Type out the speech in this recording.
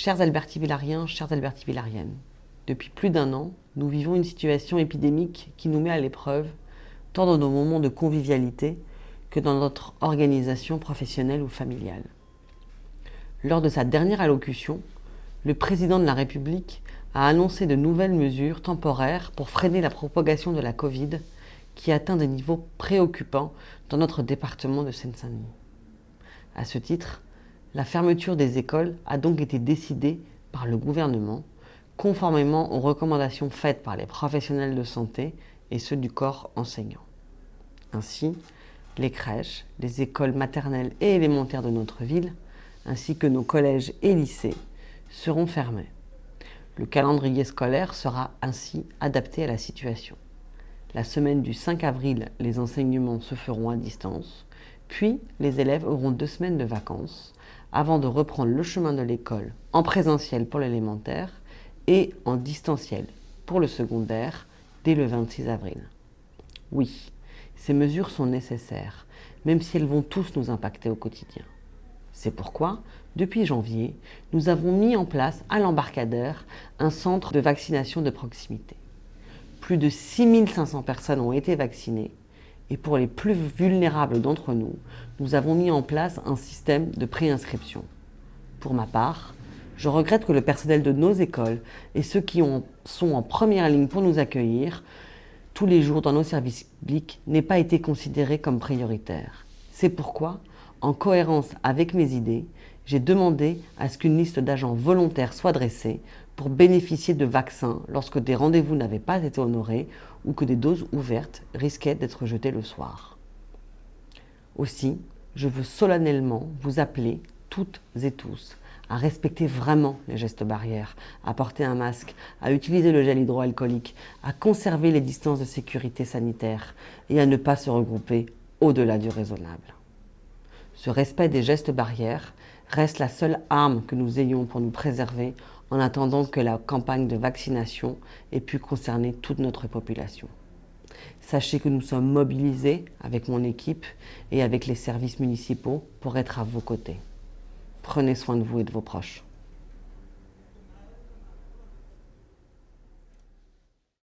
Chers Alberti-Villariens, chères Alberti-Villariennes, depuis plus d'un an, nous vivons une situation épidémique qui nous met à l'épreuve, tant dans nos moments de convivialité que dans notre organisation professionnelle ou familiale. Lors de sa dernière allocution, le président de la République a annoncé de nouvelles mesures temporaires pour freiner la propagation de la Covid qui atteint des niveaux préoccupants dans notre département de Seine-Saint-Denis. À ce titre, la fermeture des écoles a donc été décidée par le gouvernement, conformément aux recommandations faites par les professionnels de santé et ceux du corps enseignant. Ainsi, les crèches, les écoles maternelles et élémentaires de notre ville, ainsi que nos collèges et lycées, seront fermés. Le calendrier scolaire sera ainsi adapté à la situation. La semaine du 5 avril, les enseignements se feront à distance, puis les élèves auront deux semaines de vacances avant de reprendre le chemin de l'école en présentiel pour l'élémentaire et en distanciel pour le secondaire dès le 26 avril. Oui, ces mesures sont nécessaires, même si elles vont tous nous impacter au quotidien. C'est pourquoi, depuis janvier, nous avons mis en place à l'embarcadère un centre de vaccination de proximité. Plus de 6500 personnes ont été vaccinées et pour les plus vulnérables d'entre nous, nous avons mis en place un système de préinscription. Pour ma part, je regrette que le personnel de nos écoles et ceux qui sont en première ligne pour nous accueillir tous les jours dans nos services publics n'aient pas été considérés comme prioritaires. C'est pourquoi, en cohérence avec mes idées, j'ai demandé à ce qu'une liste d'agents volontaires soit dressée pour bénéficier de vaccins lorsque des rendez-vous n'avaient pas été honorés ou que des doses ouvertes risquaient d'être jetées le soir. Aussi, je veux solennellement vous appeler toutes et tous à respecter vraiment les gestes barrières, à porter un masque, à utiliser le gel hydroalcoolique, à conserver les distances de sécurité sanitaire et à ne pas se regrouper au-delà du raisonnable. Ce respect des gestes barrières reste la seule arme que nous ayons pour nous préserver en attendant que la campagne de vaccination ait pu concerner toute notre population. Sachez que nous sommes mobilisés avec mon équipe et avec les services municipaux pour être à vos côtés. Prenez soin de vous et de vos proches.